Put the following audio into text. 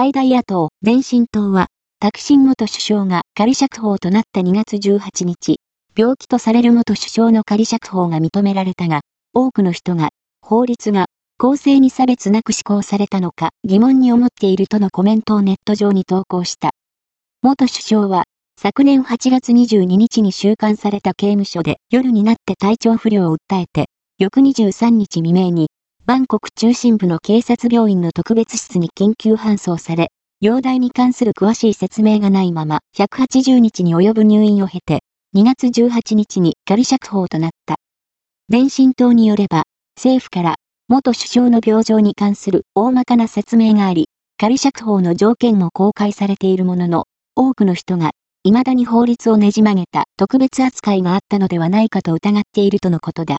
最大野党、前進党は、タクシン元首相が仮釈放となった2月18日、病気とされる元首相の仮釈放が認められたが、多くの人が、法律が公正に差別なく施行されたのか疑問に思っているとのコメントをネット上に投稿した。元首相は、昨年8月22日に収監された刑務所で夜になって体調不良を訴えて、翌23日未明に、バンコク中心部の警察病院の特別室に緊急搬送され、容体に関する詳しい説明がないまま180日に及ぶ入院を経て、2月18日に仮釈放となった。前進党によれば、政府から元首相の病状に関する大まかな説明があり、仮釈放の条件も公開されているものの、多くの人が、未だに法律をねじ曲げた特別扱いがあったのではないかと疑っているとのことだ。